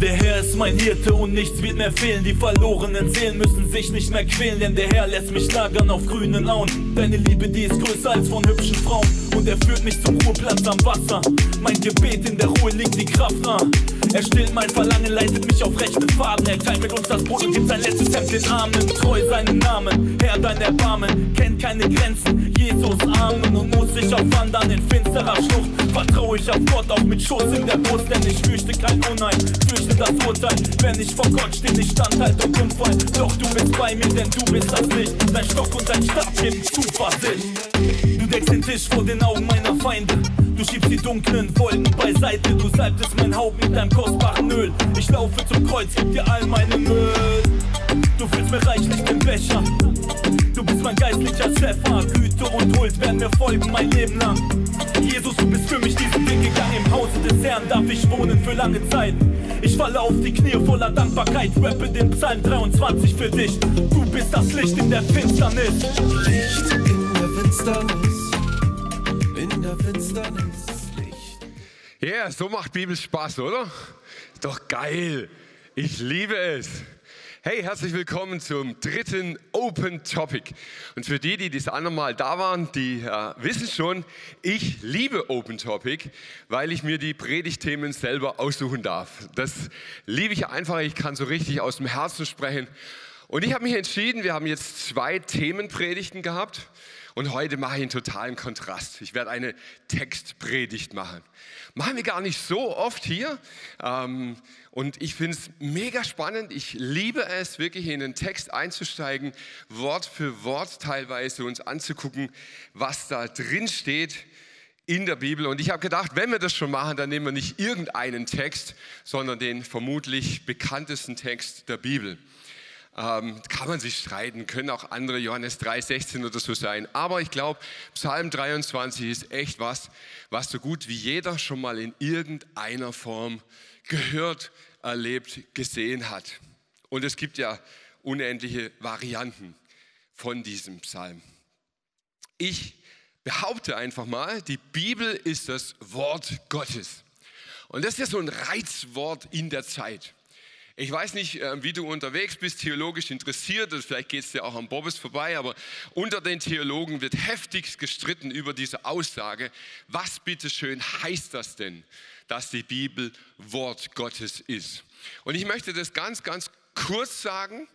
Der Herr ist mein Hirte und nichts wird mehr fehlen. Die verlorenen Seelen müssen sich nicht mehr quälen, denn der Herr lässt mich lagern auf grünen Auen. Deine Liebe, die ist größer als von hübschen Frauen und er führt mich zum Ruheplatz am Wasser. Mein Gebet in der Ruhe liegt die Kraft nah. Er stillt mein Verlangen, leitet mich auf rechten Faden. Er teilt mit uns das Brot und gibt sein letztes Hemd den Armen. Treu seinen Namen, Herr dein Erbarmen, kennt keine Grenzen. Jesus Armen und muss ich auf Wandern in finsterer Schlucht. Vertraue ich auf Gott, auch mit Schuss in der Brust, denn ich fürchte kein Unheil, fürchte das Urteil. Wenn ich vor Gott stehe, ich standhalt und Unfall. Doch du bist bei mir, denn du bist das Licht. Dein Stock und dein Stab geben Zuversicht. Deckst den Tisch vor den Augen meiner Feinde. Du schiebst die dunklen Wolken beiseite. Du salbtest mein Haupt mit deinem kostbaren Öl. Ich laufe zum Kreuz, gib dir all meine Müll. Du füllst mir reichlich den Becher. Du bist mein geistlicher Schäfer. Güte und Huld werden mir folgen mein Leben lang. Jesus, du bist für mich diesen Weg gegangen. Im Hause des Herrn darf ich wohnen für lange Zeit. Ich falle auf die Knie voller Dankbarkeit. Rappe den Psalm 23 für dich. Du bist das Licht in der Finsternis. Licht in der Finsternis, in der Finsternis Licht. Ja, yeah, so macht Bibel Spaß, oder? Doch geil. Ich liebe es. Hey, herzlich willkommen zum dritten Open Topic. Und für die, die das andere Mal da waren, die äh, wissen schon, ich liebe Open Topic, weil ich mir die Predigtthemen selber aussuchen darf. Das liebe ich einfach. Ich kann so richtig aus dem Herzen sprechen. Und ich habe mich entschieden, wir haben jetzt zwei Themenpredigten gehabt. Und heute mache ich einen totalen Kontrast. Ich werde eine Textpredigt machen. Machen wir gar nicht so oft hier. Ähm, und ich finde es mega spannend. Ich liebe es, wirklich in den Text einzusteigen, Wort für Wort teilweise uns anzugucken, was da drin steht in der Bibel. Und ich habe gedacht, wenn wir das schon machen, dann nehmen wir nicht irgendeinen Text, sondern den vermutlich bekanntesten Text der Bibel. Ähm, kann man sich streiten, können auch andere Johannes 3,16 oder so sein. Aber ich glaube, Psalm 23 ist echt was, was so gut wie jeder schon mal in irgendeiner Form gehört, erlebt, gesehen hat. Und es gibt ja unendliche Varianten von diesem Psalm. Ich behaupte einfach mal, die Bibel ist das Wort Gottes. Und das ist ja so ein Reizwort in der Zeit. Ich weiß nicht, äh, wie du unterwegs bist, theologisch interessiert, vielleicht geht es dir auch am Bobbes vorbei, aber unter den Theologen wird heftigst gestritten über diese Aussage. Was bitteschön heißt das denn, dass die Bibel Wort Gottes ist? Und ich möchte das ganz, ganz kurz sagen.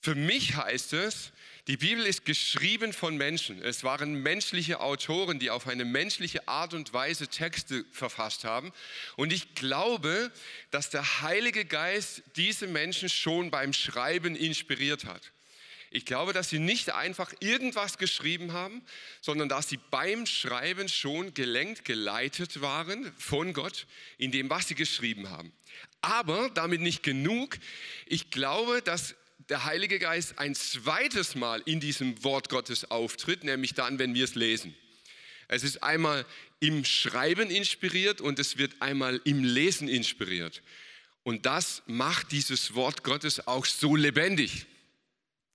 Für mich heißt es, die Bibel ist geschrieben von Menschen. Es waren menschliche Autoren, die auf eine menschliche Art und Weise Texte verfasst haben. Und ich glaube, dass der Heilige Geist diese Menschen schon beim Schreiben inspiriert hat. Ich glaube, dass sie nicht einfach irgendwas geschrieben haben, sondern dass sie beim Schreiben schon gelenkt, geleitet waren von Gott in dem, was sie geschrieben haben. Aber damit nicht genug. Ich glaube, dass der Heilige Geist ein zweites Mal in diesem Wort Gottes auftritt, nämlich dann, wenn wir es lesen. Es ist einmal im Schreiben inspiriert und es wird einmal im Lesen inspiriert. Und das macht dieses Wort Gottes auch so lebendig.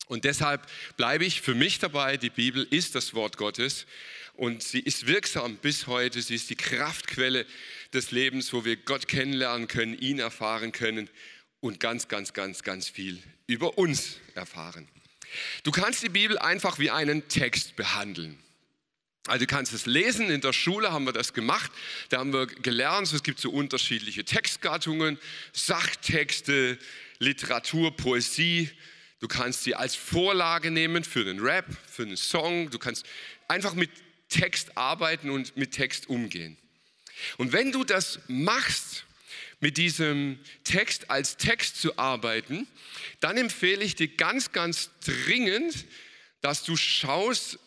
Und deshalb bleibe ich für mich dabei, die Bibel ist das Wort Gottes und sie ist wirksam bis heute. Sie ist die Kraftquelle des Lebens, wo wir Gott kennenlernen können, ihn erfahren können und ganz, ganz, ganz, ganz viel über uns erfahren. Du kannst die Bibel einfach wie einen Text behandeln. Also du kannst es lesen, in der Schule haben wir das gemacht, da haben wir gelernt, es gibt so unterschiedliche Textgattungen, Sachtexte, Literatur, Poesie. Du kannst sie als Vorlage nehmen für einen Rap, für einen Song. Du kannst einfach mit Text arbeiten und mit Text umgehen. Und wenn du das machst, mit diesem Text als Text zu arbeiten, dann empfehle ich dir ganz, ganz dringend, dass du schaust,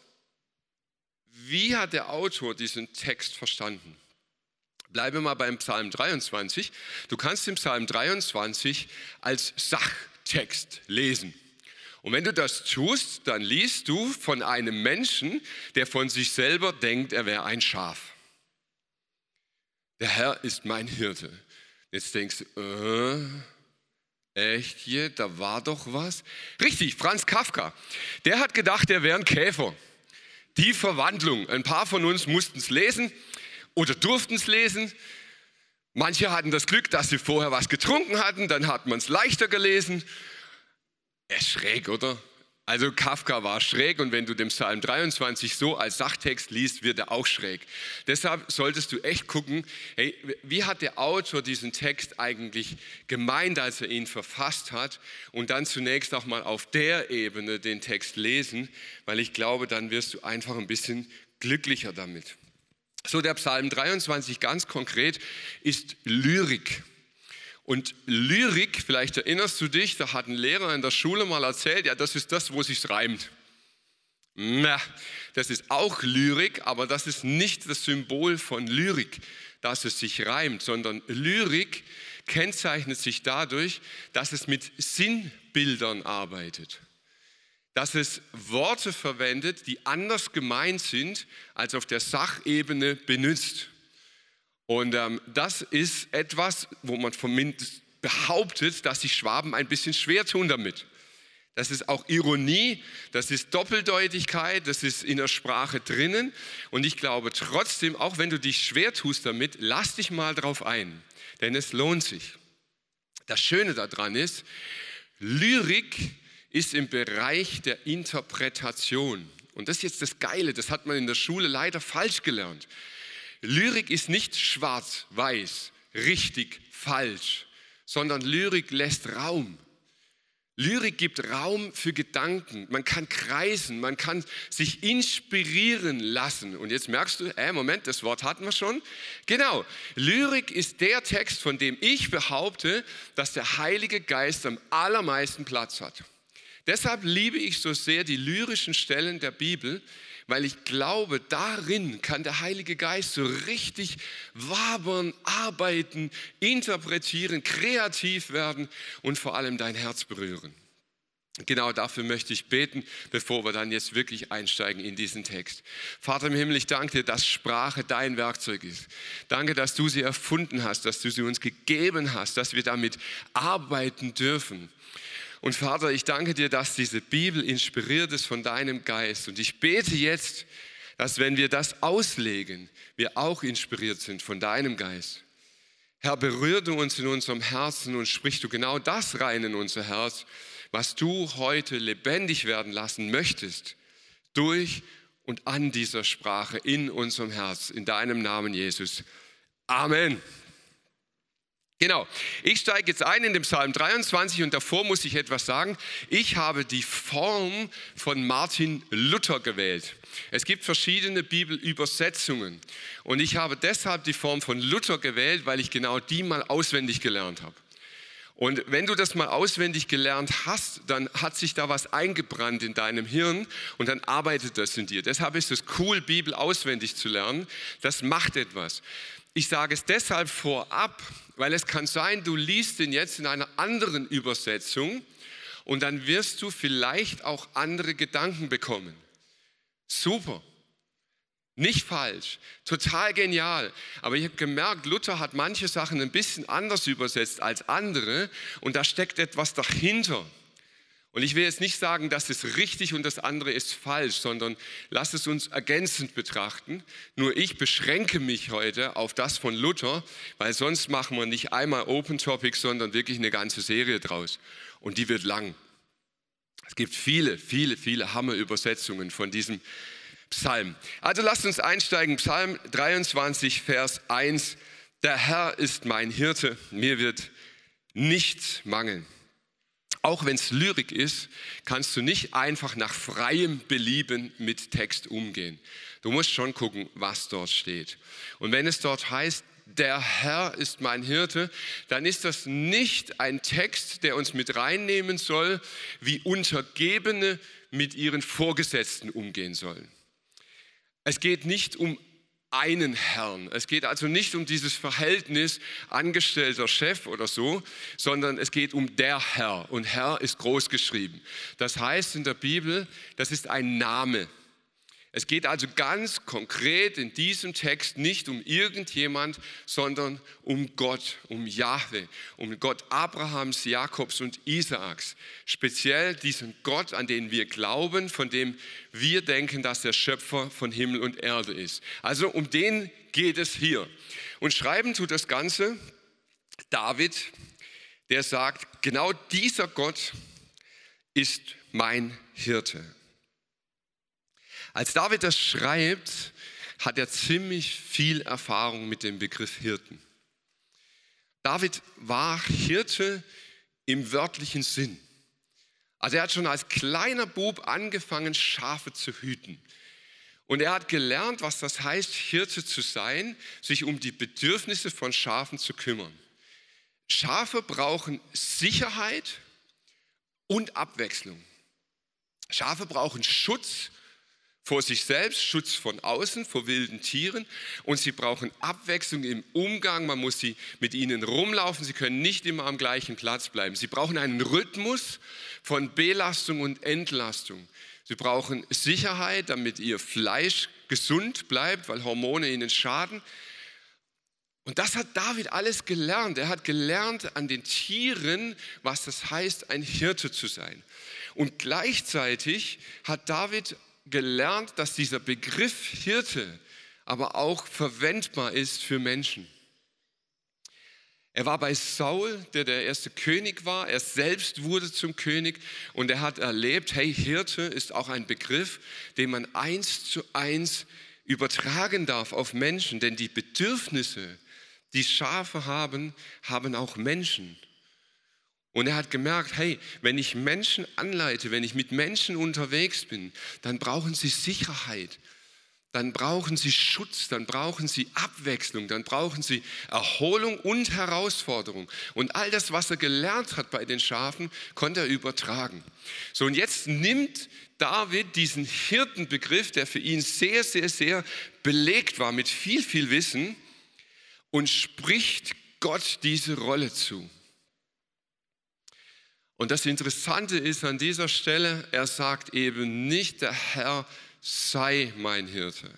wie hat der Autor diesen Text verstanden. Bleibe mal beim Psalm 23. Du kannst den Psalm 23 als Sachtext lesen. Und wenn du das tust, dann liest du von einem Menschen, der von sich selber denkt, er wäre ein Schaf. Der Herr ist mein Hirte. Jetzt denkst du, äh, Echt hier, da war doch was. Richtig, Franz Kafka. Der hat gedacht, er wäre ein Käfer. Die Verwandlung. Ein paar von uns mussten es lesen oder durften es lesen. Manche hatten das Glück, dass sie vorher was getrunken hatten, dann hat man es leichter gelesen. Er ist schräg, oder? Also Kafka war schräg und wenn du den Psalm 23 so als Sachtext liest, wird er auch schräg. Deshalb solltest du echt gucken, hey, wie hat der Autor diesen Text eigentlich gemeint, als er ihn verfasst hat und dann zunächst auch mal auf der Ebene den Text lesen, weil ich glaube, dann wirst du einfach ein bisschen glücklicher damit. So der Psalm 23 ganz konkret ist Lyrik. Und Lyrik, vielleicht erinnerst du dich, da hat ein Lehrer in der Schule mal erzählt, ja, das ist das, wo sich reimt. Na, das ist auch Lyrik, aber das ist nicht das Symbol von Lyrik, dass es sich reimt, sondern Lyrik kennzeichnet sich dadurch, dass es mit Sinnbildern arbeitet. Dass es Worte verwendet, die anders gemeint sind, als auf der Sachebene benutzt. Und ähm, das ist etwas, wo man zumindest behauptet, dass die Schwaben ein bisschen schwer tun damit. Das ist auch Ironie, das ist Doppeldeutigkeit, das ist in der Sprache drinnen. Und ich glaube trotzdem, auch wenn du dich schwer tust damit, lass dich mal drauf ein, denn es lohnt sich. Das Schöne daran ist, Lyrik ist im Bereich der Interpretation. Und das ist jetzt das Geile, das hat man in der Schule leider falsch gelernt. Lyrik ist nicht schwarz-weiß, richtig, falsch, sondern Lyrik lässt Raum. Lyrik gibt Raum für Gedanken. Man kann kreisen, man kann sich inspirieren lassen. Und jetzt merkst du, äh, Moment, das Wort hatten wir schon. Genau, Lyrik ist der Text, von dem ich behaupte, dass der Heilige Geist am allermeisten Platz hat. Deshalb liebe ich so sehr die lyrischen Stellen der Bibel, weil ich glaube, darin kann der Heilige Geist so richtig wabern, arbeiten, interpretieren, kreativ werden und vor allem dein Herz berühren. Genau dafür möchte ich beten, bevor wir dann jetzt wirklich einsteigen in diesen Text. Vater im Himmel, ich danke dir, dass Sprache dein Werkzeug ist. Danke, dass du sie erfunden hast, dass du sie uns gegeben hast, dass wir damit arbeiten dürfen. Und Vater, ich danke dir, dass diese Bibel inspiriert ist von deinem Geist. Und ich bete jetzt, dass wenn wir das auslegen, wir auch inspiriert sind von deinem Geist. Herr, berühre du uns in unserem Herzen und sprich du genau das rein in unser Herz, was du heute lebendig werden lassen möchtest, durch und an dieser Sprache in unserem Herz, in deinem Namen, Jesus. Amen. Genau. Ich steige jetzt ein in den Psalm 23 und davor muss ich etwas sagen. Ich habe die Form von Martin Luther gewählt. Es gibt verschiedene Bibelübersetzungen und ich habe deshalb die Form von Luther gewählt, weil ich genau die mal auswendig gelernt habe. Und wenn du das mal auswendig gelernt hast, dann hat sich da was eingebrannt in deinem Hirn und dann arbeitet das in dir. Deshalb ist es cool, Bibel auswendig zu lernen. Das macht etwas. Ich sage es deshalb vorab, weil es kann sein, du liest ihn jetzt in einer anderen Übersetzung und dann wirst du vielleicht auch andere Gedanken bekommen. Super. Nicht falsch, total genial. Aber ich habe gemerkt, Luther hat manche Sachen ein bisschen anders übersetzt als andere und da steckt etwas dahinter. Und ich will jetzt nicht sagen, das ist richtig und das andere ist falsch, sondern lass es uns ergänzend betrachten. Nur ich beschränke mich heute auf das von Luther, weil sonst machen wir nicht einmal Open Topic, sondern wirklich eine ganze Serie draus. Und die wird lang. Es gibt viele, viele, viele Hammerübersetzungen von diesem Psalm. Also lasst uns einsteigen. Psalm 23, Vers 1. Der Herr ist mein Hirte, mir wird nichts mangeln. Auch wenn es Lyrik ist, kannst du nicht einfach nach freiem Belieben mit Text umgehen. Du musst schon gucken, was dort steht. Und wenn es dort heißt, der Herr ist mein Hirte, dann ist das nicht ein Text, der uns mit reinnehmen soll, wie Untergebene mit ihren Vorgesetzten umgehen sollen. Es geht nicht um einen Herrn. Es geht also nicht um dieses Verhältnis Angestellter Chef oder so, sondern es geht um der Herr. Und Herr ist groß geschrieben. Das heißt in der Bibel, das ist ein Name. Es geht also ganz konkret in diesem Text nicht um irgendjemand, sondern um Gott, um Jahwe, um Gott Abrahams, Jakobs und Isaaks. Speziell diesen Gott, an den wir glauben, von dem wir denken, dass der Schöpfer von Himmel und Erde ist. Also um den geht es hier. Und schreiben tut das Ganze David, der sagt, genau dieser Gott ist mein Hirte. Als David das schreibt, hat er ziemlich viel Erfahrung mit dem Begriff Hirten. David war Hirte im wörtlichen Sinn. Also er hat schon als kleiner Bub angefangen, Schafe zu hüten. Und er hat gelernt, was das heißt, Hirte zu sein, sich um die Bedürfnisse von Schafen zu kümmern. Schafe brauchen Sicherheit und Abwechslung. Schafe brauchen Schutz vor sich selbst, Schutz von außen, vor wilden Tieren und sie brauchen Abwechslung im Umgang. Man muss sie mit ihnen rumlaufen, sie können nicht immer am gleichen Platz bleiben. Sie brauchen einen Rhythmus von Belastung und Entlastung. Sie brauchen Sicherheit, damit ihr Fleisch gesund bleibt, weil Hormone ihnen schaden. Und das hat David alles gelernt. Er hat gelernt an den Tieren, was das heißt, ein Hirte zu sein. Und gleichzeitig hat David gelernt, dass dieser Begriff Hirte aber auch verwendbar ist für Menschen. Er war bei Saul, der der erste König war. Er selbst wurde zum König und er hat erlebt, hey, Hirte ist auch ein Begriff, den man eins zu eins übertragen darf auf Menschen, denn die Bedürfnisse, die Schafe haben, haben auch Menschen. Und er hat gemerkt, hey, wenn ich Menschen anleite, wenn ich mit Menschen unterwegs bin, dann brauchen sie Sicherheit, dann brauchen sie Schutz, dann brauchen sie Abwechslung, dann brauchen sie Erholung und Herausforderung. Und all das, was er gelernt hat bei den Schafen, konnte er übertragen. So, und jetzt nimmt David diesen Hirtenbegriff, der für ihn sehr, sehr, sehr belegt war mit viel, viel Wissen, und spricht Gott diese Rolle zu. Und das Interessante ist an dieser Stelle, er sagt eben nicht, der Herr sei mein Hirte.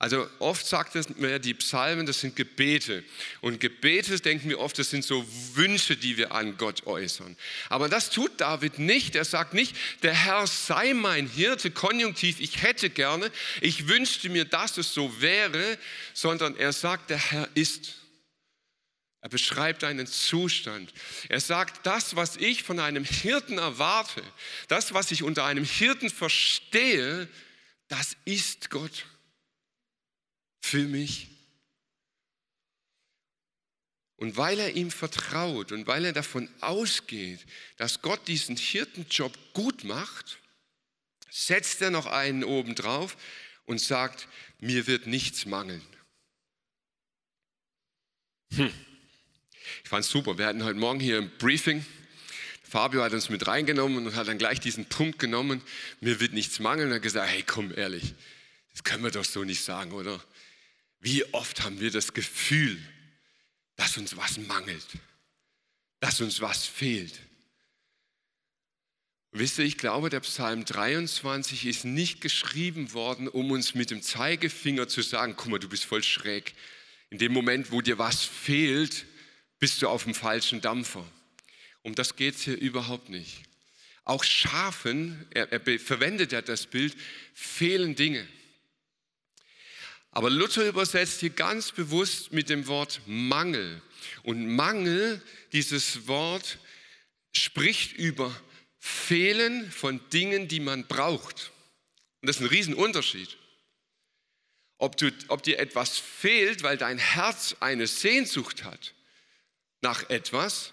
Also oft sagt es mir, die Psalmen, das sind Gebete. Und Gebete, denken wir oft, das sind so Wünsche, die wir an Gott äußern. Aber das tut David nicht. Er sagt nicht, der Herr sei mein Hirte, konjunktiv, ich hätte gerne, ich wünschte mir, dass es so wäre, sondern er sagt, der Herr ist. Er beschreibt einen Zustand. Er sagt, das, was ich von einem Hirten erwarte, das, was ich unter einem Hirten verstehe, das ist Gott für mich. Und weil er ihm vertraut und weil er davon ausgeht, dass Gott diesen Hirtenjob gut macht, setzt er noch einen oben drauf und sagt, mir wird nichts mangeln. Hm. Ich fand es super. Wir hatten heute Morgen hier ein Briefing. Fabio hat uns mit reingenommen und hat dann gleich diesen Punkt genommen, mir wird nichts mangeln. Und hat gesagt, hey, komm ehrlich, das können wir doch so nicht sagen, oder? Wie oft haben wir das Gefühl, dass uns was mangelt, dass uns was fehlt. wisst ihr, ich glaube, der Psalm 23 ist nicht geschrieben worden, um uns mit dem Zeigefinger zu sagen, guck mal, du bist voll schräg. In dem Moment, wo dir was fehlt, bist du auf dem falschen Dampfer. Um das geht es hier überhaupt nicht. Auch Schafen, er, er verwendet ja das Bild, fehlen Dinge. Aber Luther übersetzt hier ganz bewusst mit dem Wort Mangel. Und Mangel, dieses Wort, spricht über Fehlen von Dingen, die man braucht. Und das ist ein Riesenunterschied. Ob, du, ob dir etwas fehlt, weil dein Herz eine Sehnsucht hat nach etwas.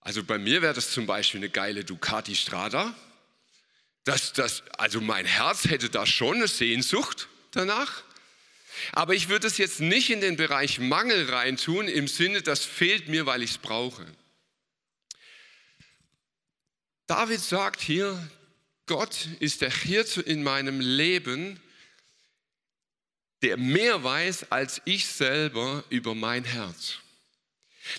Also bei mir wäre das zum Beispiel eine geile Ducati Strada. Das, das, also mein Herz hätte da schon eine Sehnsucht danach. Aber ich würde es jetzt nicht in den Bereich Mangel reintun, im Sinne, das fehlt mir, weil ich es brauche. David sagt hier, Gott ist der Hirte in meinem Leben, der mehr weiß als ich selber über mein Herz.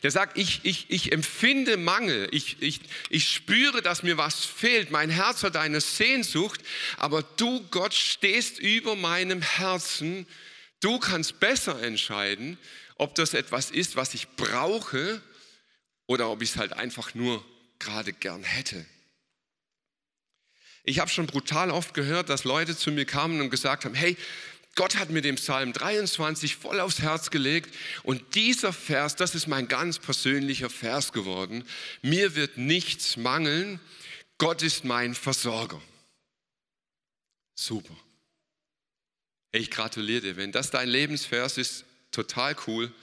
Der sagt, ich, ich, ich empfinde Mangel, ich, ich, ich spüre, dass mir was fehlt, mein Herz hat eine Sehnsucht, aber du, Gott, stehst über meinem Herzen, du kannst besser entscheiden, ob das etwas ist, was ich brauche oder ob ich es halt einfach nur gerade gern hätte. Ich habe schon brutal oft gehört, dass Leute zu mir kamen und gesagt haben, hey, Gott hat mir den Psalm 23 voll aufs Herz gelegt und dieser Vers, das ist mein ganz persönlicher Vers geworden. Mir wird nichts mangeln, Gott ist mein Versorger. Super. Ich gratuliere dir, wenn das dein Lebensvers ist, total cool.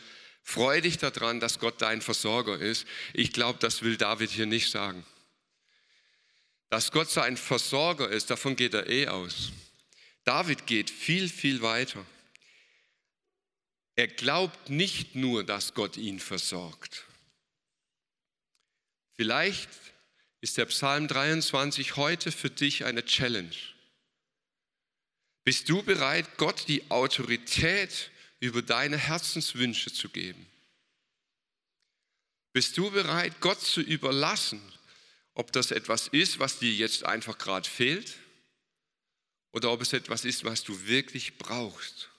Freu dich daran, dass Gott dein Versorger ist. Ich glaube, das will David hier nicht sagen. Dass Gott sein Versorger ist, davon geht er eh aus. David geht viel, viel weiter. Er glaubt nicht nur, dass Gott ihn versorgt. Vielleicht ist der Psalm 23 heute für dich eine Challenge. Bist du bereit, Gott die Autorität über deine Herzenswünsche zu geben? Bist du bereit, Gott zu überlassen, ob das etwas ist, was dir jetzt einfach gerade fehlt? Oder ob es etwas ist, was du wirklich brauchst.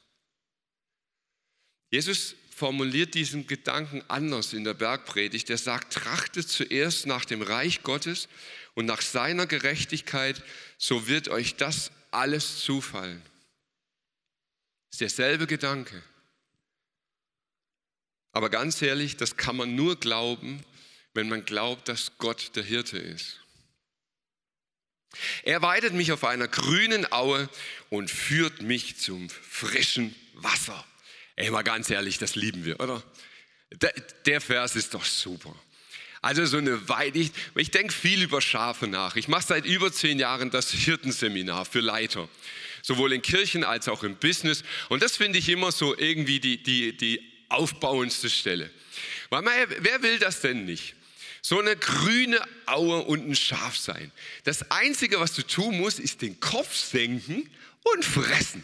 Jesus formuliert diesen Gedanken anders in der Bergpredigt. Er sagt, trachtet zuerst nach dem Reich Gottes und nach seiner Gerechtigkeit, so wird euch das alles zufallen. Das ist derselbe Gedanke. Aber ganz ehrlich, das kann man nur glauben, wenn man glaubt, dass Gott der Hirte ist. Er weidet mich auf einer grünen Aue und führt mich zum frischen Wasser. Ey, mal ganz ehrlich, das lieben wir, oder? Der, der Vers ist doch super. Also so eine Weide, ich, ich denke viel über Schafe nach. Ich mache seit über zehn Jahren das Hirtenseminar für Leiter, sowohl in Kirchen als auch im Business. Und das finde ich immer so irgendwie die, die, die aufbauendste Stelle. Weil wer will das denn nicht? So eine grüne Aue und ein Schaf sein. Das Einzige, was du tun musst, ist den Kopf senken und fressen.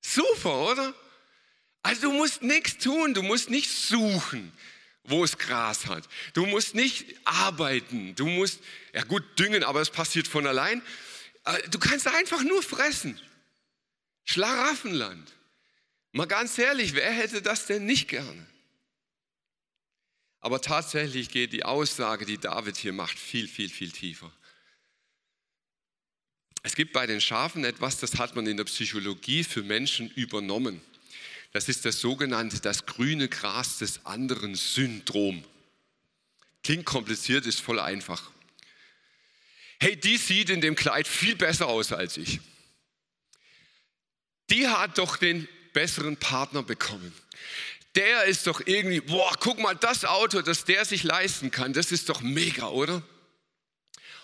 Super, oder? Also du musst nichts tun, du musst nicht suchen, wo es Gras hat. Du musst nicht arbeiten, du musst, ja gut, düngen, aber es passiert von allein. Äh, du kannst einfach nur fressen. Schlaraffenland. Mal ganz ehrlich, wer hätte das denn nicht gerne? Aber tatsächlich geht die Aussage, die David hier macht, viel, viel, viel tiefer. Es gibt bei den Schafen etwas, das hat man in der Psychologie für Menschen übernommen. Das ist das sogenannte, das grüne Gras des anderen Syndrom. Klingt kompliziert, ist voll einfach. Hey, die sieht in dem Kleid viel besser aus als ich. Die hat doch den besseren Partner bekommen der ist doch irgendwie, boah, guck mal, das Auto, das der sich leisten kann, das ist doch mega, oder?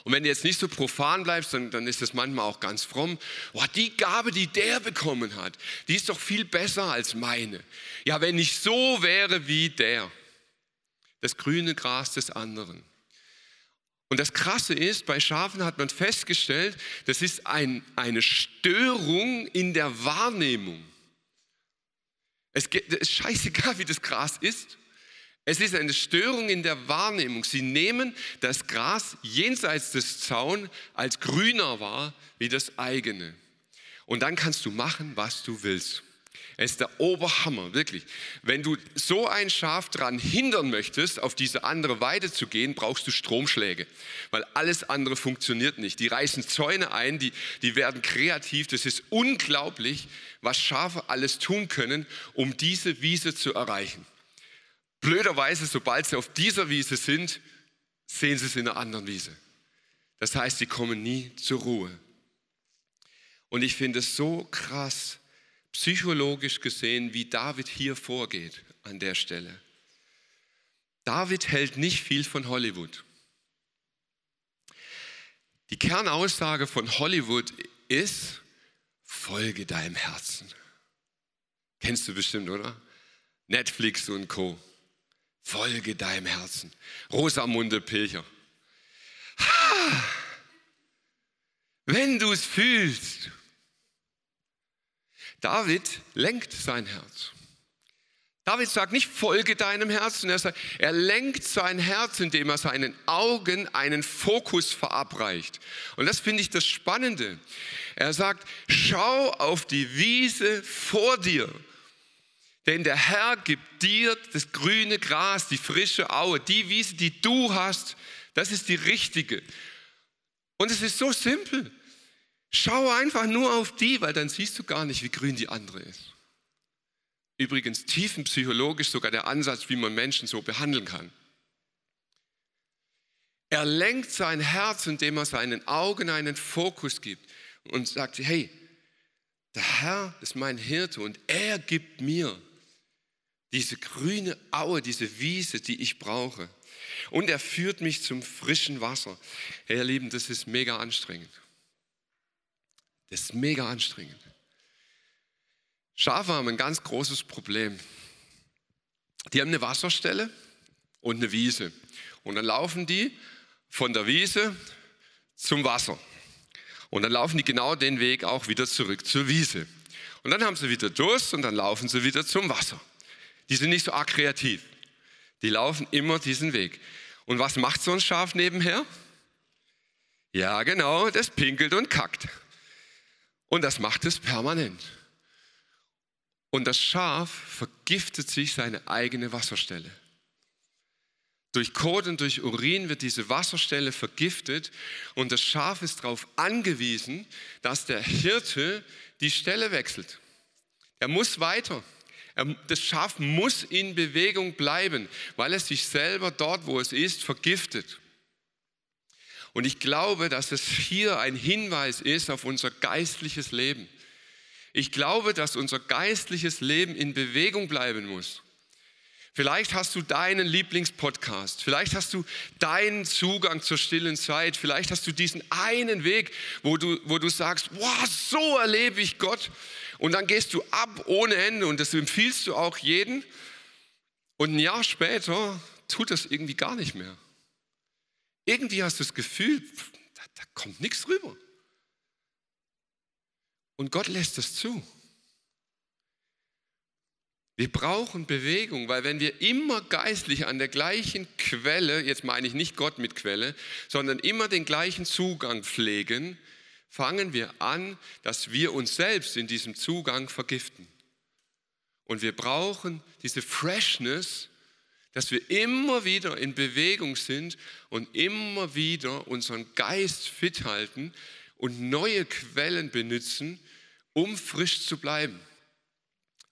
Und wenn du jetzt nicht so profan bleibst, dann, dann ist das manchmal auch ganz fromm. Boah, die Gabe, die der bekommen hat, die ist doch viel besser als meine. Ja, wenn ich so wäre wie der. Das grüne Gras des anderen. Und das Krasse ist, bei Schafen hat man festgestellt, das ist ein, eine Störung in der Wahrnehmung. Es ist scheißegal, wie das Gras ist. Es ist eine Störung in der Wahrnehmung. Sie nehmen das Gras jenseits des Zaun als grüner wahr wie das eigene. Und dann kannst du machen, was du willst. Es ist der Oberhammer, wirklich. Wenn du so ein Schaf daran hindern möchtest, auf diese andere Weide zu gehen, brauchst du Stromschläge, weil alles andere funktioniert nicht. Die reißen Zäune ein, die, die werden kreativ. Das ist unglaublich, was Schafe alles tun können, um diese Wiese zu erreichen. Blöderweise, sobald sie auf dieser Wiese sind, sehen sie es in einer anderen Wiese. Das heißt, sie kommen nie zur Ruhe. Und ich finde es so krass, psychologisch gesehen, wie David hier vorgeht an der Stelle. David hält nicht viel von Hollywood. Die Kernaussage von Hollywood ist, folge deinem Herzen. Kennst du bestimmt, oder? Netflix und Co. Folge deinem Herzen. Rosamunde Pilcher. Ha! Wenn du es fühlst, David lenkt sein Herz. David sagt nicht, folge deinem Herzen. Er, sagt, er lenkt sein Herz, indem er seinen Augen einen Fokus verabreicht. Und das finde ich das Spannende. Er sagt, schau auf die Wiese vor dir. Denn der Herr gibt dir das grüne Gras, die frische Aue, die Wiese, die du hast, das ist die richtige. Und es ist so simpel. Schau einfach nur auf die, weil dann siehst du gar nicht, wie grün die andere ist. Übrigens tiefenpsychologisch sogar der Ansatz, wie man Menschen so behandeln kann. Er lenkt sein Herz, indem er seinen Augen einen Fokus gibt und sagt, hey, der Herr ist mein Hirte und er gibt mir diese grüne Aue, diese Wiese, die ich brauche. Und er führt mich zum frischen Wasser. Hey, ihr Lieben, das ist mega anstrengend. Das ist mega anstrengend. Schafe haben ein ganz großes Problem. Die haben eine Wasserstelle und eine Wiese. Und dann laufen die von der Wiese zum Wasser. Und dann laufen die genau den Weg auch wieder zurück zur Wiese. Und dann haben sie wieder Durst und dann laufen sie wieder zum Wasser. Die sind nicht so arg kreativ. Die laufen immer diesen Weg. Und was macht so ein Schaf nebenher? Ja, genau, das pinkelt und kackt. Und das macht es permanent. Und das Schaf vergiftet sich seine eigene Wasserstelle. Durch Kot und durch Urin wird diese Wasserstelle vergiftet und das Schaf ist darauf angewiesen, dass der Hirte die Stelle wechselt. Er muss weiter. Das Schaf muss in Bewegung bleiben, weil es sich selber dort, wo es ist, vergiftet. Und ich glaube, dass es hier ein Hinweis ist auf unser geistliches Leben. Ich glaube, dass unser geistliches Leben in Bewegung bleiben muss. Vielleicht hast du deinen Lieblingspodcast, vielleicht hast du deinen Zugang zur stillen Zeit, vielleicht hast du diesen einen Weg, wo du, wo du sagst, wow, so erlebe ich Gott. Und dann gehst du ab ohne Ende und das empfiehlst du auch jedem. Und ein Jahr später tut das irgendwie gar nicht mehr. Irgendwie hast du das Gefühl, da, da kommt nichts rüber. Und Gott lässt das zu. Wir brauchen Bewegung, weil wenn wir immer geistlich an der gleichen Quelle, jetzt meine ich nicht Gott mit Quelle, sondern immer den gleichen Zugang pflegen, fangen wir an, dass wir uns selbst in diesem Zugang vergiften. Und wir brauchen diese Freshness, dass wir immer wieder in Bewegung sind und immer wieder unseren Geist fit halten und neue Quellen benutzen, um frisch zu bleiben.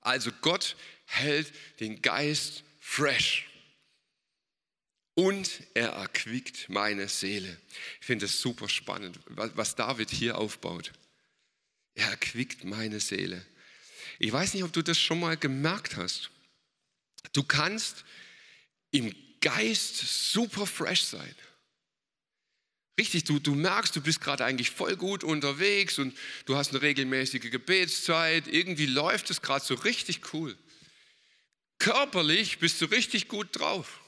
Also Gott hält den Geist fresh und er erquickt meine Seele. Ich finde es super spannend, was David hier aufbaut. Er erquickt meine Seele. Ich weiß nicht, ob du das schon mal gemerkt hast. Du kannst im Geist super fresh sein. Richtig, du, du merkst, du bist gerade eigentlich voll gut unterwegs und du hast eine regelmäßige Gebetszeit. Irgendwie läuft es gerade so richtig cool. Körperlich bist du richtig gut drauf.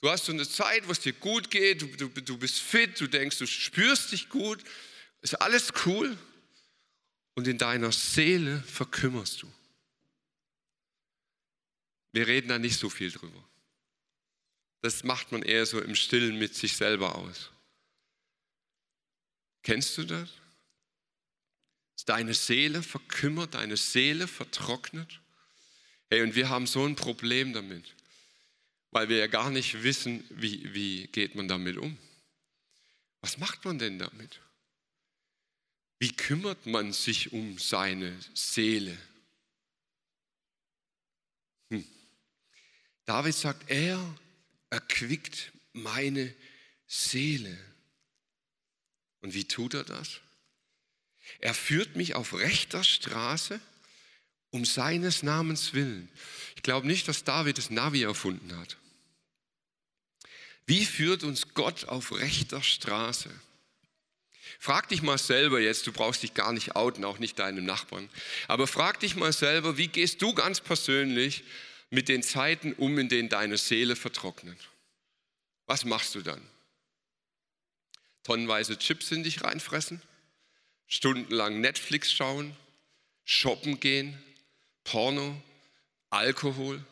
Du hast so eine Zeit, wo es dir gut geht, du, du, du bist fit, du denkst, du spürst dich gut, ist alles cool. Und in deiner Seele verkümmerst du. Wir reden da nicht so viel drüber. Das macht man eher so im Stillen mit sich selber aus. Kennst du das? Ist deine Seele verkümmert, deine Seele vertrocknet? Hey, und wir haben so ein Problem damit, weil wir ja gar nicht wissen, wie, wie geht man damit um. Was macht man denn damit? Wie kümmert man sich um seine Seele? Hm. David sagt, er erquickt meine Seele. Und wie tut er das? Er führt mich auf rechter Straße um seines Namens willen. Ich glaube nicht, dass David das Navi erfunden hat. Wie führt uns Gott auf rechter Straße? Frag dich mal selber jetzt, du brauchst dich gar nicht outen, auch nicht deinem Nachbarn, aber frag dich mal selber, wie gehst du ganz persönlich mit den Zeiten um, in denen deine Seele vertrocknet? Was machst du dann? Tonnenweise Chips in dich reinfressen? Stundenlang Netflix schauen? Shoppen gehen? Porno? Alkohol?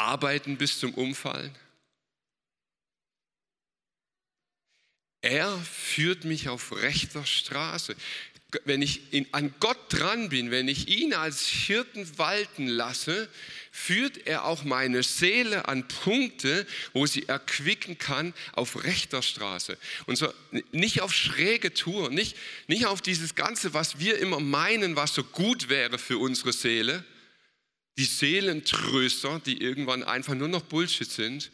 arbeiten bis zum Umfallen. Er führt mich auf rechter Straße. Wenn ich in, an Gott dran bin, wenn ich ihn als Hirten walten lasse, führt er auch meine Seele an Punkte, wo sie erquicken kann auf rechter Straße. Und so nicht auf schräge Tour, nicht, nicht auf dieses Ganze, was wir immer meinen, was so gut wäre für unsere Seele, die Seelentröster, die irgendwann einfach nur noch Bullshit sind,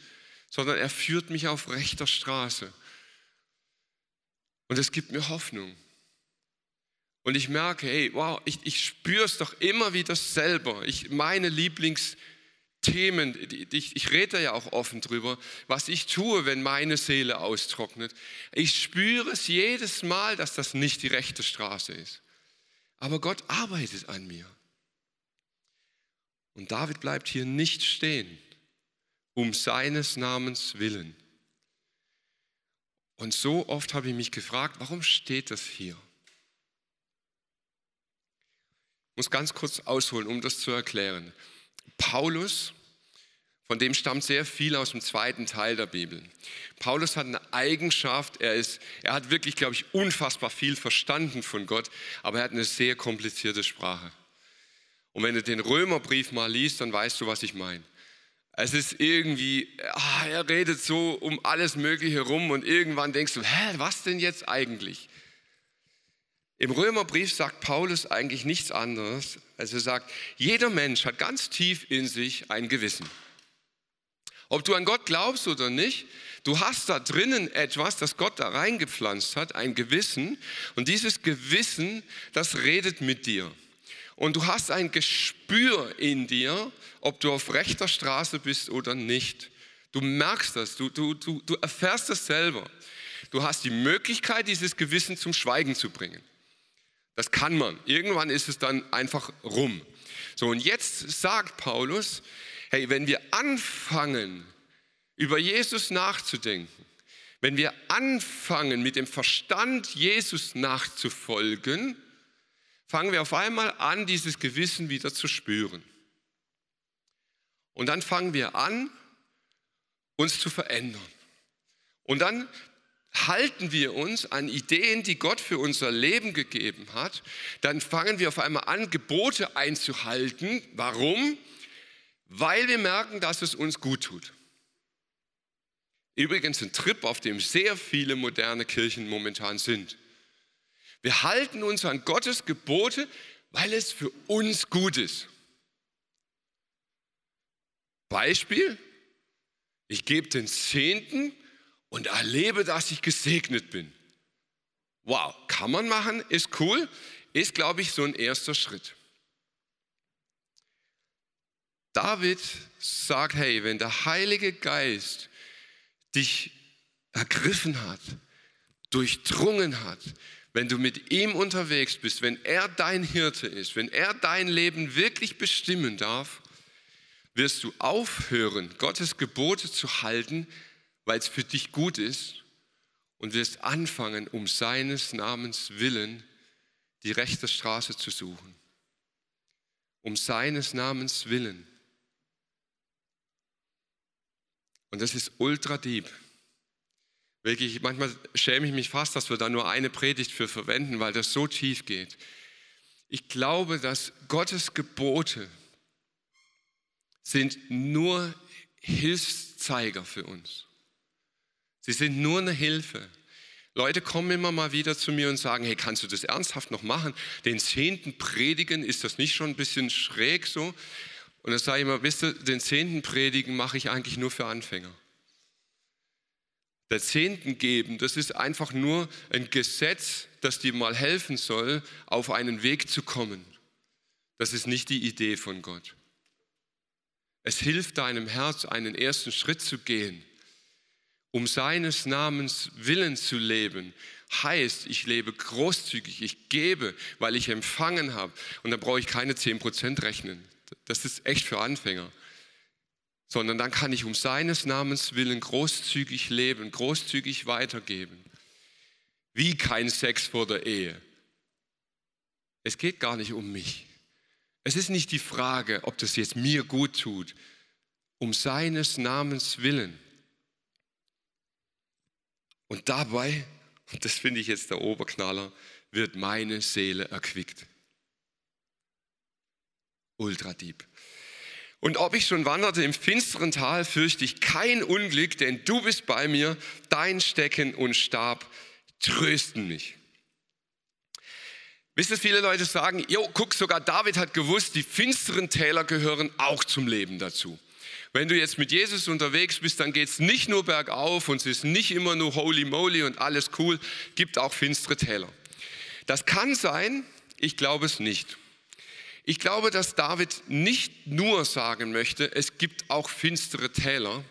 sondern er führt mich auf rechter Straße. Und es gibt mir Hoffnung. Und ich merke, hey, wow, ich, ich spüre es doch immer wieder selber. Ich, meine Lieblingsthemen, ich, ich rede ja auch offen drüber, was ich tue, wenn meine Seele austrocknet. Ich spüre es jedes Mal, dass das nicht die rechte Straße ist. Aber Gott arbeitet an mir. Und David bleibt hier nicht stehen, um seines Namens willen. Und so oft habe ich mich gefragt, warum steht das hier? Ich muss ganz kurz ausholen, um das zu erklären. Paulus, von dem stammt sehr viel aus dem zweiten Teil der Bibel. Paulus hat eine Eigenschaft, er, ist, er hat wirklich, glaube ich, unfassbar viel verstanden von Gott, aber er hat eine sehr komplizierte Sprache. Und wenn du den Römerbrief mal liest, dann weißt du, was ich meine. Es ist irgendwie, ah, er redet so um alles Mögliche rum und irgendwann denkst du, hä, was denn jetzt eigentlich? Im Römerbrief sagt Paulus eigentlich nichts anderes, als er sagt, jeder Mensch hat ganz tief in sich ein Gewissen. Ob du an Gott glaubst oder nicht, du hast da drinnen etwas, das Gott da reingepflanzt hat, ein Gewissen. Und dieses Gewissen, das redet mit dir. Und du hast ein Gespür in dir, ob du auf rechter Straße bist oder nicht. Du merkst das, du, du, du, du erfährst das selber. Du hast die Möglichkeit, dieses Gewissen zum Schweigen zu bringen. Das kann man. Irgendwann ist es dann einfach rum. So, und jetzt sagt Paulus, hey, wenn wir anfangen, über Jesus nachzudenken, wenn wir anfangen, mit dem Verstand Jesus nachzufolgen, fangen wir auf einmal an, dieses Gewissen wieder zu spüren. Und dann fangen wir an, uns zu verändern. Und dann halten wir uns an Ideen, die Gott für unser Leben gegeben hat. Dann fangen wir auf einmal an, Gebote einzuhalten. Warum? Weil wir merken, dass es uns gut tut. Übrigens ein Trip, auf dem sehr viele moderne Kirchen momentan sind. Wir halten uns an Gottes Gebote, weil es für uns gut ist. Beispiel, ich gebe den Zehnten und erlebe, dass ich gesegnet bin. Wow, kann man machen, ist cool, ist, glaube ich, so ein erster Schritt. David sagt, hey, wenn der Heilige Geist dich ergriffen hat, durchdrungen hat, wenn du mit ihm unterwegs bist, wenn er dein Hirte ist, wenn er dein Leben wirklich bestimmen darf, wirst du aufhören, Gottes Gebote zu halten, weil es für dich gut ist und wirst anfangen, um seines Namens willen die rechte Straße zu suchen. Um seines Namens willen. Und das ist ultra deep. Wirklich, manchmal schäme ich mich fast, dass wir da nur eine Predigt für verwenden, weil das so tief geht. Ich glaube, dass Gottes Gebote sind nur Hilfszeiger für uns. Sie sind nur eine Hilfe. Leute kommen immer mal wieder zu mir und sagen, hey, kannst du das ernsthaft noch machen? Den Zehnten predigen, ist das nicht schon ein bisschen schräg so? Und dann sage ich immer, wisst ihr, den Zehnten predigen mache ich eigentlich nur für Anfänger. Der Zehnten geben, das ist einfach nur ein Gesetz, das dir mal helfen soll, auf einen Weg zu kommen. Das ist nicht die Idee von Gott. Es hilft deinem Herz, einen ersten Schritt zu gehen, um seines Namens willen zu leben. Heißt, ich lebe großzügig, ich gebe, weil ich empfangen habe. Und da brauche ich keine 10% rechnen. Das ist echt für Anfänger sondern dann kann ich um seines Namens willen großzügig leben, großzügig weitergeben. Wie kein Sex vor der Ehe. Es geht gar nicht um mich. Es ist nicht die Frage, ob das jetzt mir gut tut. um seines Namens willen. Und dabei, und das finde ich jetzt der Oberknaller, wird meine Seele erquickt. Ultra deep. Und ob ich schon wanderte im finsteren Tal, fürchte ich kein Unglück, denn du bist bei mir, dein Stecken und Stab trösten mich. Wisst ihr, viele Leute sagen, jo, guck, sogar David hat gewusst, die finsteren Täler gehören auch zum Leben dazu. Wenn du jetzt mit Jesus unterwegs bist, dann geht es nicht nur bergauf und es ist nicht immer nur holy moly und alles cool, gibt auch finstere Täler. Das kann sein, ich glaube es nicht. Ich glaube, dass David nicht nur sagen möchte, es gibt auch finstere Täler,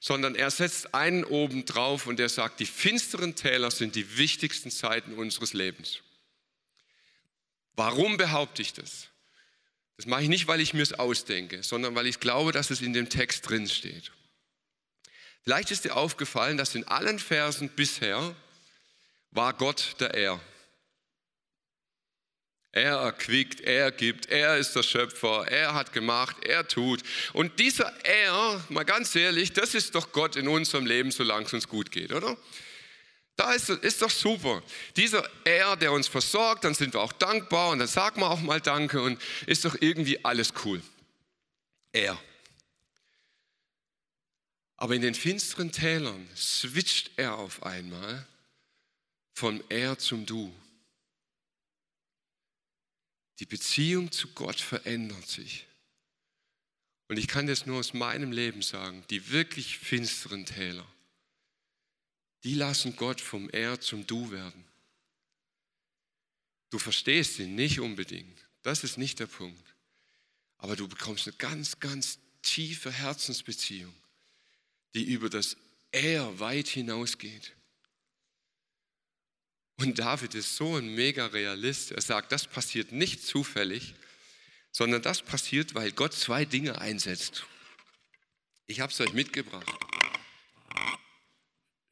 sondern er setzt einen oben drauf und er sagt, die finsteren Täler sind die wichtigsten Zeiten unseres Lebens. Warum behaupte ich das? Das mache ich nicht, weil ich mir es ausdenke, sondern weil ich glaube, dass es in dem Text drin steht. Vielleicht ist dir aufgefallen, dass in allen Versen bisher war Gott der Er. Er erquickt, er gibt, er ist der Schöpfer, er hat gemacht, er tut. Und dieser Er, mal ganz ehrlich, das ist doch Gott in unserem Leben, solange es uns gut geht, oder? Da ist, ist doch super. Dieser Er, der uns versorgt, dann sind wir auch dankbar und dann sagen wir auch mal Danke und ist doch irgendwie alles cool. Er. Aber in den finsteren Tälern switcht er auf einmal von Er zum Du. Die Beziehung zu Gott verändert sich. Und ich kann das nur aus meinem Leben sagen, die wirklich finsteren Täler, die lassen Gott vom Er zum Du werden. Du verstehst ihn nicht unbedingt, das ist nicht der Punkt. Aber du bekommst eine ganz, ganz tiefe Herzensbeziehung, die über das Er weit hinausgeht. Und David ist so ein mega Realist. Er sagt, das passiert nicht zufällig, sondern das passiert, weil Gott zwei Dinge einsetzt. Ich habe es euch mitgebracht.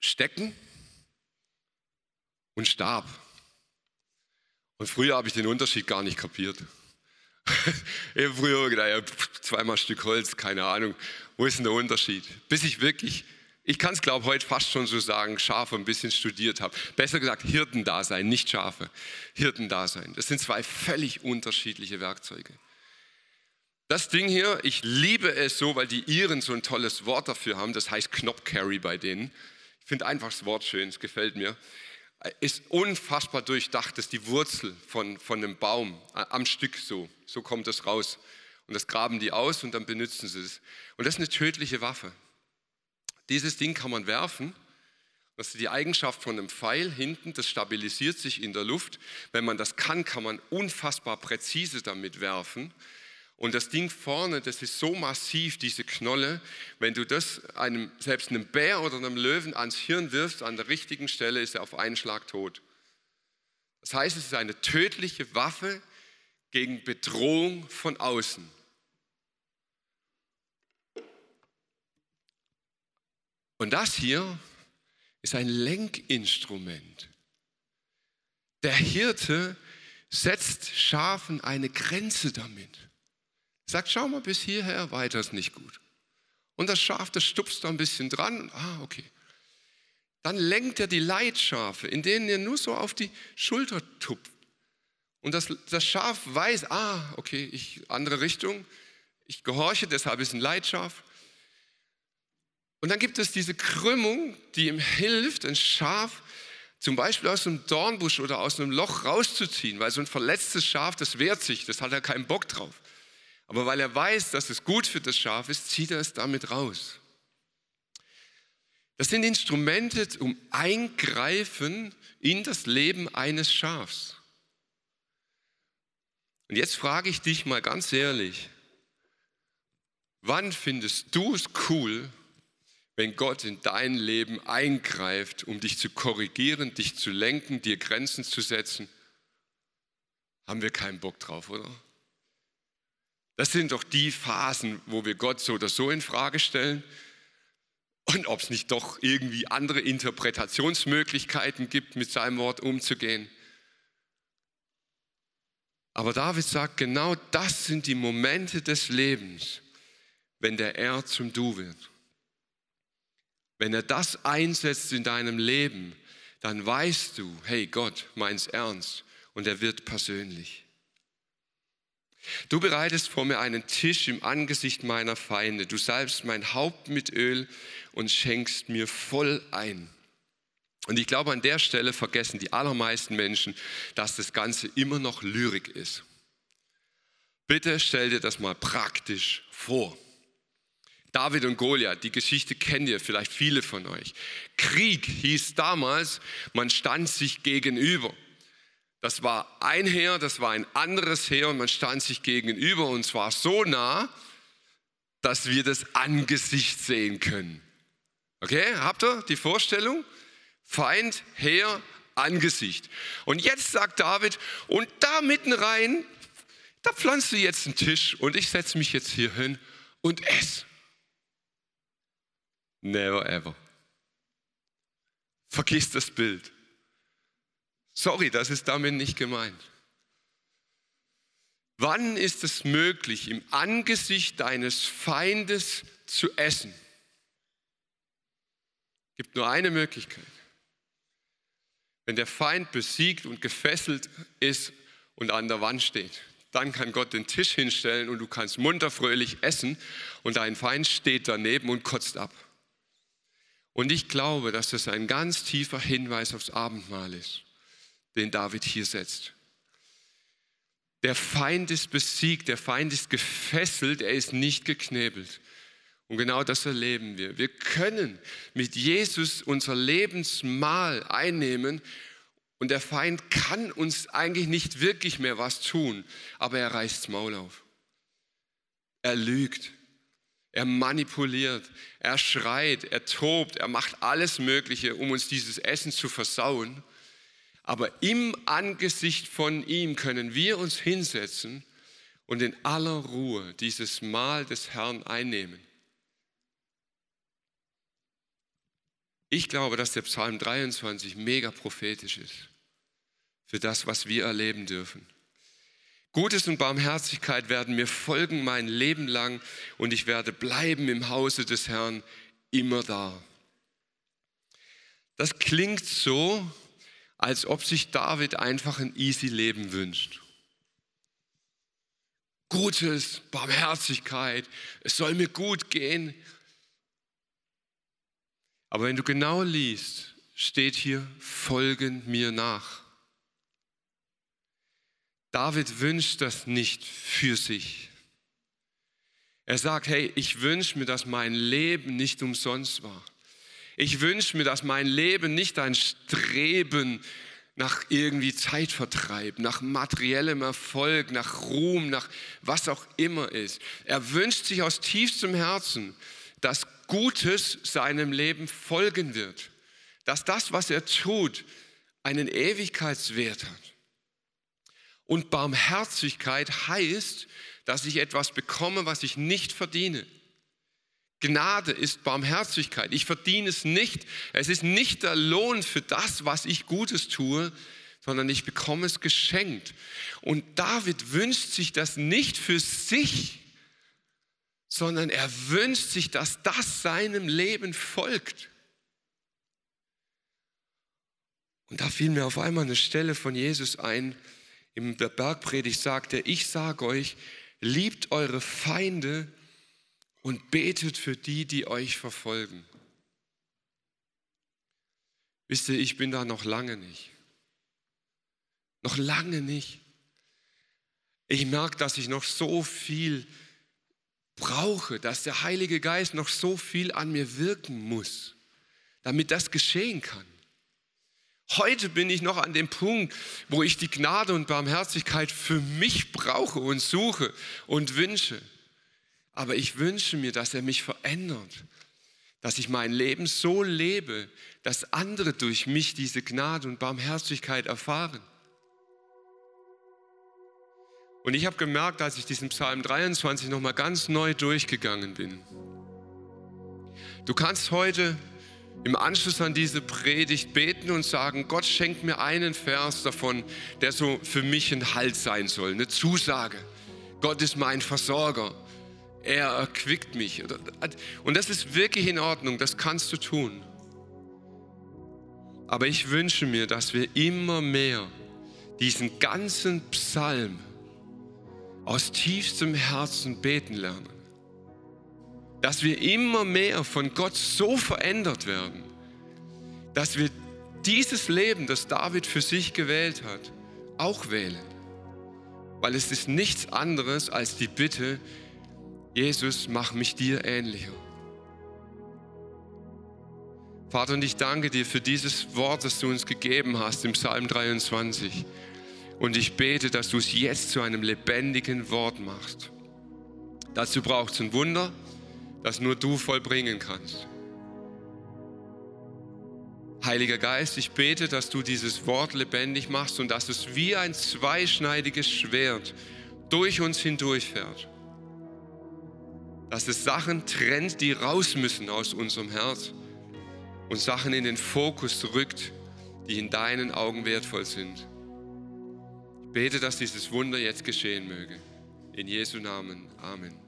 Stecken und Stab. Und früher habe ich den Unterschied gar nicht kapiert. ich habe früher gedacht, ja, zweimal Stück Holz, keine Ahnung, wo ist denn der Unterschied? Bis ich wirklich ich kann es, glaube heute fast schon so sagen, Schafe ein bisschen studiert habe. Besser gesagt, Hirtendasein, nicht Schafe. Hirtendasein. Das sind zwei völlig unterschiedliche Werkzeuge. Das Ding hier, ich liebe es so, weil die Iren so ein tolles Wort dafür haben. Das heißt Knopfcarry bei denen. Finde einfach das Wort schön, es gefällt mir. Ist unfassbar durchdacht, das ist die Wurzel von, von einem Baum am Stück so. So kommt es raus. Und das graben die aus und dann benutzen sie es. Und das ist eine tödliche Waffe. Dieses Ding kann man werfen. Das ist die Eigenschaft von einem Pfeil hinten, das stabilisiert sich in der Luft. Wenn man das kann, kann man unfassbar präzise damit werfen. Und das Ding vorne, das ist so massiv, diese Knolle, wenn du das einem, selbst einem Bär oder einem Löwen ans Hirn wirfst, an der richtigen Stelle ist er auf einen Schlag tot. Das heißt, es ist eine tödliche Waffe gegen Bedrohung von außen. Und das hier ist ein Lenkinstrument. Der Hirte setzt Schafen eine Grenze damit. Sagt, schau mal bis hierher, weiter ist nicht gut. Und das Schaf, das stupst da ein bisschen dran. Ah, okay. Dann lenkt er die Leitschafe, in denen er nur so auf die Schulter tupft. Und das, das Schaf weiß, ah, okay, ich, andere Richtung. Ich gehorche, deshalb ist ein Leitschaf. Und dann gibt es diese Krümmung, die ihm hilft, ein Schaf zum Beispiel aus einem Dornbusch oder aus einem Loch rauszuziehen, weil so ein verletztes Schaf, das wehrt sich, das hat er keinen Bock drauf. Aber weil er weiß, dass es gut für das Schaf ist, zieht er es damit raus. Das sind Instrumente um Eingreifen in das Leben eines Schafs. Und jetzt frage ich dich mal ganz ehrlich, wann findest du es cool, wenn Gott in dein Leben eingreift, um dich zu korrigieren, dich zu lenken, dir Grenzen zu setzen, haben wir keinen Bock drauf, oder? Das sind doch die Phasen, wo wir Gott so oder so in Frage stellen und ob es nicht doch irgendwie andere Interpretationsmöglichkeiten gibt, mit seinem Wort umzugehen. Aber David sagt, genau das sind die Momente des Lebens, wenn der Er zum Du wird. Wenn er das einsetzt in deinem Leben, dann weißt du, hey Gott, meins ernst und er wird persönlich. Du bereitest vor mir einen Tisch im Angesicht meiner Feinde. Du salbst mein Haupt mit Öl und schenkst mir voll ein. Und ich glaube, an der Stelle vergessen die allermeisten Menschen, dass das Ganze immer noch Lyrik ist. Bitte stell dir das mal praktisch vor. David und Goliath, die Geschichte kennt ihr vielleicht viele von euch. Krieg hieß damals, man stand sich gegenüber. Das war ein Heer, das war ein anderes Heer und man stand sich gegenüber und zwar so nah, dass wir das Angesicht sehen können. Okay, habt ihr die Vorstellung? Feind, Heer, Angesicht. Und jetzt sagt David, und da mitten rein, da pflanzt du jetzt einen Tisch und ich setze mich jetzt hier hin und esse. Never ever. Vergiss das Bild. Sorry, das ist damit nicht gemeint. Wann ist es möglich, im Angesicht deines Feindes zu essen? Es gibt nur eine Möglichkeit. Wenn der Feind besiegt und gefesselt ist und an der Wand steht, dann kann Gott den Tisch hinstellen und du kannst munter fröhlich essen und dein Feind steht daneben und kotzt ab. Und ich glaube, dass das ein ganz tiefer Hinweis aufs Abendmahl ist, den David hier setzt. Der Feind ist besiegt, der Feind ist gefesselt, er ist nicht geknebelt. Und genau das erleben wir. Wir können mit Jesus unser Lebensmahl einnehmen und der Feind kann uns eigentlich nicht wirklich mehr was tun, aber er reißt das Maul auf. Er lügt. Er manipuliert, er schreit, er tobt, er macht alles Mögliche, um uns dieses Essen zu versauen. Aber im Angesicht von ihm können wir uns hinsetzen und in aller Ruhe dieses Mahl des Herrn einnehmen. Ich glaube, dass der Psalm 23 mega prophetisch ist für das, was wir erleben dürfen. Gutes und Barmherzigkeit werden mir folgen mein Leben lang und ich werde bleiben im Hause des Herrn immer da. Das klingt so, als ob sich David einfach ein easy Leben wünscht. Gutes, Barmherzigkeit, es soll mir gut gehen. Aber wenn du genau liest, steht hier, folgen mir nach. David wünscht das nicht für sich. Er sagt, hey, ich wünsche mir, dass mein Leben nicht umsonst war. Ich wünsche mir, dass mein Leben nicht ein Streben nach irgendwie Zeitvertreib, nach materiellem Erfolg, nach Ruhm, nach was auch immer ist. Er wünscht sich aus tiefstem Herzen, dass Gutes seinem Leben folgen wird, dass das, was er tut, einen Ewigkeitswert hat. Und Barmherzigkeit heißt, dass ich etwas bekomme, was ich nicht verdiene. Gnade ist Barmherzigkeit. Ich verdiene es nicht. Es ist nicht der Lohn für das, was ich Gutes tue, sondern ich bekomme es geschenkt. Und David wünscht sich das nicht für sich, sondern er wünscht sich, dass das seinem Leben folgt. Und da fiel mir auf einmal eine Stelle von Jesus ein, in der Bergpredigt sagt er, ich sage euch, liebt eure Feinde und betet für die, die euch verfolgen. Wisst ihr, ich bin da noch lange nicht. Noch lange nicht. Ich merke, dass ich noch so viel brauche, dass der Heilige Geist noch so viel an mir wirken muss, damit das geschehen kann. Heute bin ich noch an dem Punkt, wo ich die Gnade und Barmherzigkeit für mich brauche und suche und wünsche. Aber ich wünsche mir, dass er mich verändert, dass ich mein Leben so lebe, dass andere durch mich diese Gnade und Barmherzigkeit erfahren. Und ich habe gemerkt, als ich diesen Psalm 23 nochmal ganz neu durchgegangen bin, du kannst heute im Anschluss an diese Predigt beten und sagen, Gott schenkt mir einen Vers davon, der so für mich ein Halt sein soll, eine Zusage. Gott ist mein Versorger. Er erquickt mich. Und das ist wirklich in Ordnung, das kannst du tun. Aber ich wünsche mir, dass wir immer mehr diesen ganzen Psalm aus tiefstem Herzen beten lernen. Dass wir immer mehr von Gott so verändert werden, dass wir dieses Leben, das David für sich gewählt hat, auch wählen. Weil es ist nichts anderes als die Bitte, Jesus, mach mich dir ähnlicher. Vater, und ich danke dir für dieses Wort, das du uns gegeben hast im Psalm 23. Und ich bete, dass du es jetzt zu einem lebendigen Wort machst. Dazu braucht es ein Wunder, das nur du vollbringen kannst. Heiliger Geist, ich bete, dass du dieses Wort lebendig machst und dass es wie ein zweischneidiges Schwert durch uns hindurchfährt. Dass es Sachen trennt, die raus müssen aus unserem Herz und Sachen in den Fokus rückt, die in deinen Augen wertvoll sind. Ich bete, dass dieses Wunder jetzt geschehen möge. In Jesu Namen. Amen.